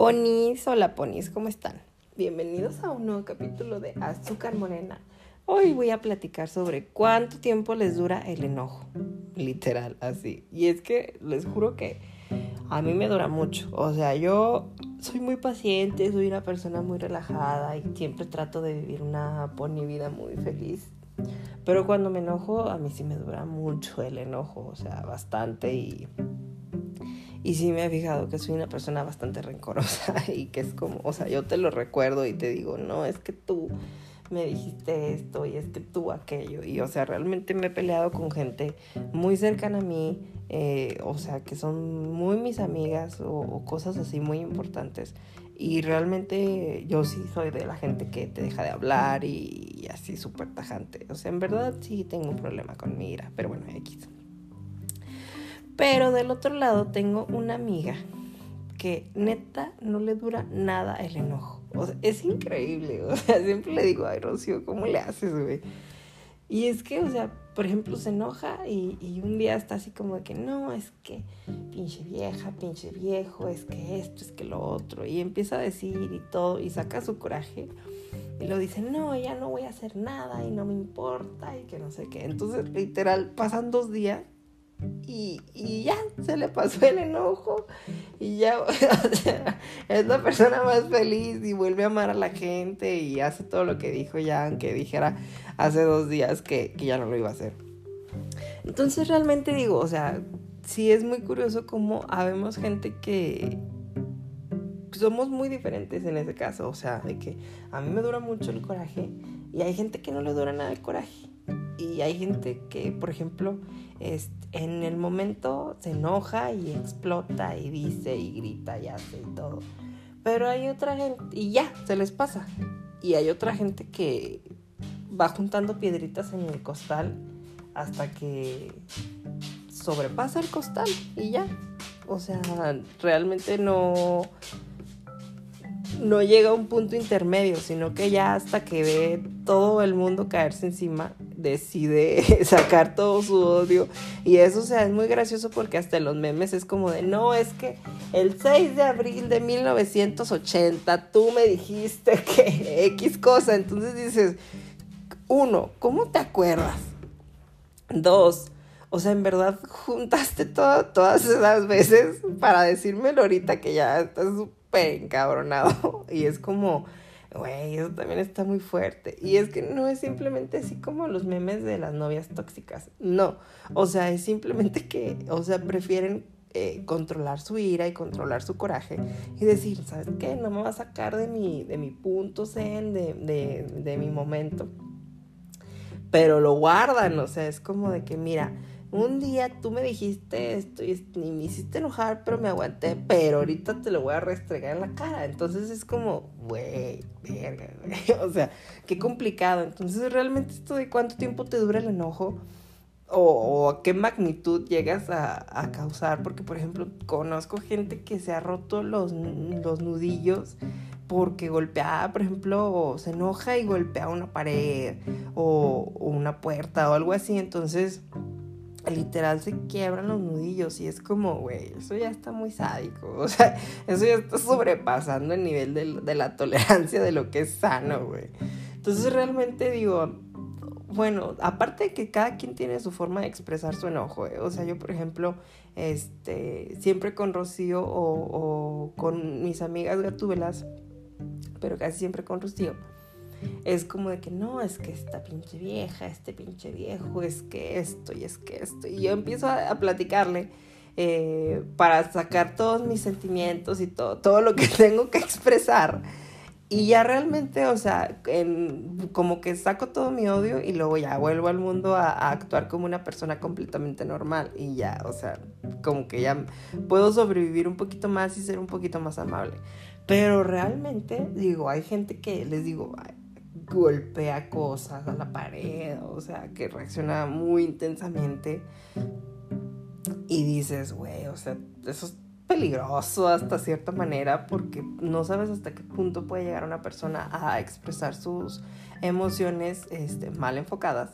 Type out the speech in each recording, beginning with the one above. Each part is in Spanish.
Ponis, hola ponis, ¿cómo están? Bienvenidos a un nuevo capítulo de Azúcar Morena. Hoy voy a platicar sobre cuánto tiempo les dura el enojo. Literal, así. Y es que les juro que a mí me dura mucho. O sea, yo soy muy paciente, soy una persona muy relajada y siempre trato de vivir una pony vida muy feliz. Pero cuando me enojo, a mí sí me dura mucho el enojo, o sea, bastante y y sí me he fijado que soy una persona bastante rencorosa y que es como, o sea, yo te lo recuerdo y te digo, no, es que tú me dijiste esto y es que tú aquello. Y o sea, realmente me he peleado con gente muy cercana a mí, eh, o sea, que son muy mis amigas o, cosas así muy importantes. Y realmente yo sí soy de la gente que te deja de hablar y, y así súper tajante. O sea, en verdad sí tengo un problema con mi ira, pero bueno, X. Pero del otro lado tengo una amiga que neta no le dura nada el enojo. O sea, es increíble. O sea, siempre le digo, ay, Rocío, ¿cómo le haces, güey? Y es que, o sea, por ejemplo, se enoja y, y, un día está así como de que no, es que pinche vieja, pinche viejo, es que esto, es que lo otro. Y empieza a decir y todo y saca su coraje y lo dice, no, ya no voy a hacer nada y no me importa y que no sé qué. Entonces, literal, pasan dos días y, ya se le pasó el enojo y ya es la persona más feliz y vuelve a amar a la gente y hace todo lo que dijo ya, aunque dijera hace dos días que, que ya no lo iba a hacer. Entonces realmente digo, o sea, sí es muy curioso cómo habemos gente que somos muy diferentes en ese caso, o sea, de que a mí me dura mucho el coraje y hay gente que no le dura nada el coraje y hay gente que, por ejemplo, en el momento se enoja y explota y dice y grita y hace y todo. Pero hay otra gente, y ya, se les pasa. Y hay otra gente que va juntando piedritas en el costal hasta que sobrepasa el costal y ya. O sea, realmente no no llega a un punto intermedio, sino que ya hasta que ve todo el mundo caerse encima, decide sacar todo su odio. Y eso, o sea, es muy gracioso porque hasta los memes es como de, no, es que el 6 de abril de 1980 tú me dijiste que X cosa. Entonces dices, uno, ¿cómo te acuerdas? Dos, o sea, en verdad juntaste todas esas veces para decírmelo ahorita que ya estás súper encabronado. Y es como, güey, eso también está muy fuerte. Y es que no es simplemente así como los memes de las novias tóxicas. No. O sea, es simplemente que, o sea, prefieren eh, controlar su ira y controlar su coraje y decir, ¿sabes qué? No me va a sacar de mi, de mi punto zen, de, de, de mi momento. Pero lo guardan, o sea, es como de que, mira, un día tú me dijiste esto y, me hiciste enojar, pero me aguanté, pero ahorita te lo voy a restregar en la cara. Entonces es como, güey, verga. O sea, qué complicado. Entonces realmente esto de cuánto tiempo te dura el enojo o, a qué magnitud llegas a, causar. Porque, por ejemplo, conozco gente que se ha roto los, los nudillos porque golpea, por ejemplo, o se enoja y golpea una pared o una puerta o algo así. Entonces literal se quiebran los nudillos y es como, güey, eso ya está muy sádico, o sea, eso ya está sobrepasando el nivel de, la tolerancia de lo que es sano, güey. Entonces realmente digo, bueno, aparte de que cada quien tiene su forma de expresar su enojo, ¿eh? o sea, yo por ejemplo, este, siempre con Rocío o, o con mis amigas gatubelas, pero casi siempre con Rocío, es como de que no, es que esta pinche vieja, este pinche viejo, es que esto y es que esto. Y yo empiezo a, platicarle eh, para sacar todos mis sentimientos y todo, todo lo que tengo que expresar. Y ya realmente, o sea, como que saco todo mi odio y luego ya vuelvo al mundo a, a, actuar como una persona completamente normal. Y ya, o sea, como que ya puedo sobrevivir un poquito más y ser un poquito más amable. Pero realmente, digo, hay gente que les digo, golpea cosas a la pared, o sea, que reacciona muy intensamente. Y dices, güey, o sea, eso es peligroso hasta cierta manera porque no sabes hasta qué punto puede llegar una persona a expresar sus emociones este, mal enfocadas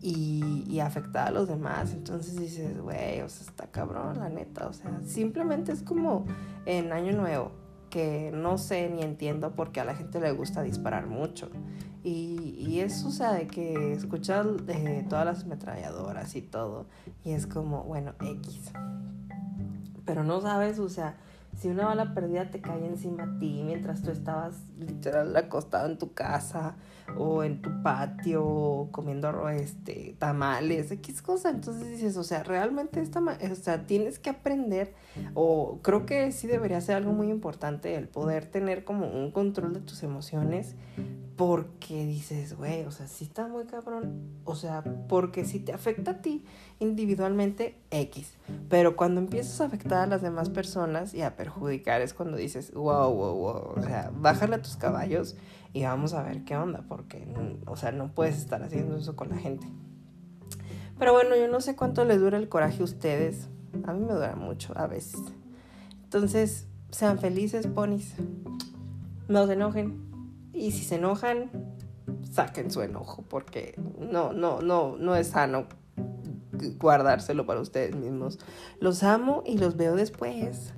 y, y afectar a los demás. Entonces dices, güey, o sea, está cabrón, la neta. O sea, simplemente es como en Año Nuevo que no sé ni entiendo porque a la gente le gusta disparar mucho. Y, y eso, o sea, de que escuchas eh, todas las ametralladoras y todo, y es como, bueno, X. Pero no sabes, o sea, si una bala perdida te cae encima a ti mientras tú estabas literal acostado en tu casa o en tu patio comiendo este tamales, X cosa, entonces dices, o sea, realmente esta, o sea, tienes que aprender o creo que sí debería ser algo muy importante el poder tener como un control de tus emociones porque dices, güey, o sea, sí está muy cabrón, o sea, porque si te afecta a ti individualmente X, pero cuando empiezas a afectar a las demás personas y a perjudicar es cuando dices, wow, wow, wow, o sea, bájale a tus caballos y vamos a ver qué onda, porque, o sea, no puedes estar haciendo eso con la gente. Pero bueno, yo no sé cuánto les dura el coraje a ustedes, a mí me dura mucho a veces. Entonces, sean felices, ponis, no se enojen, y si se enojan, saquen su enojo, porque no, no, no, no es sano guardárselo para ustedes mismos. Los amo y los veo después.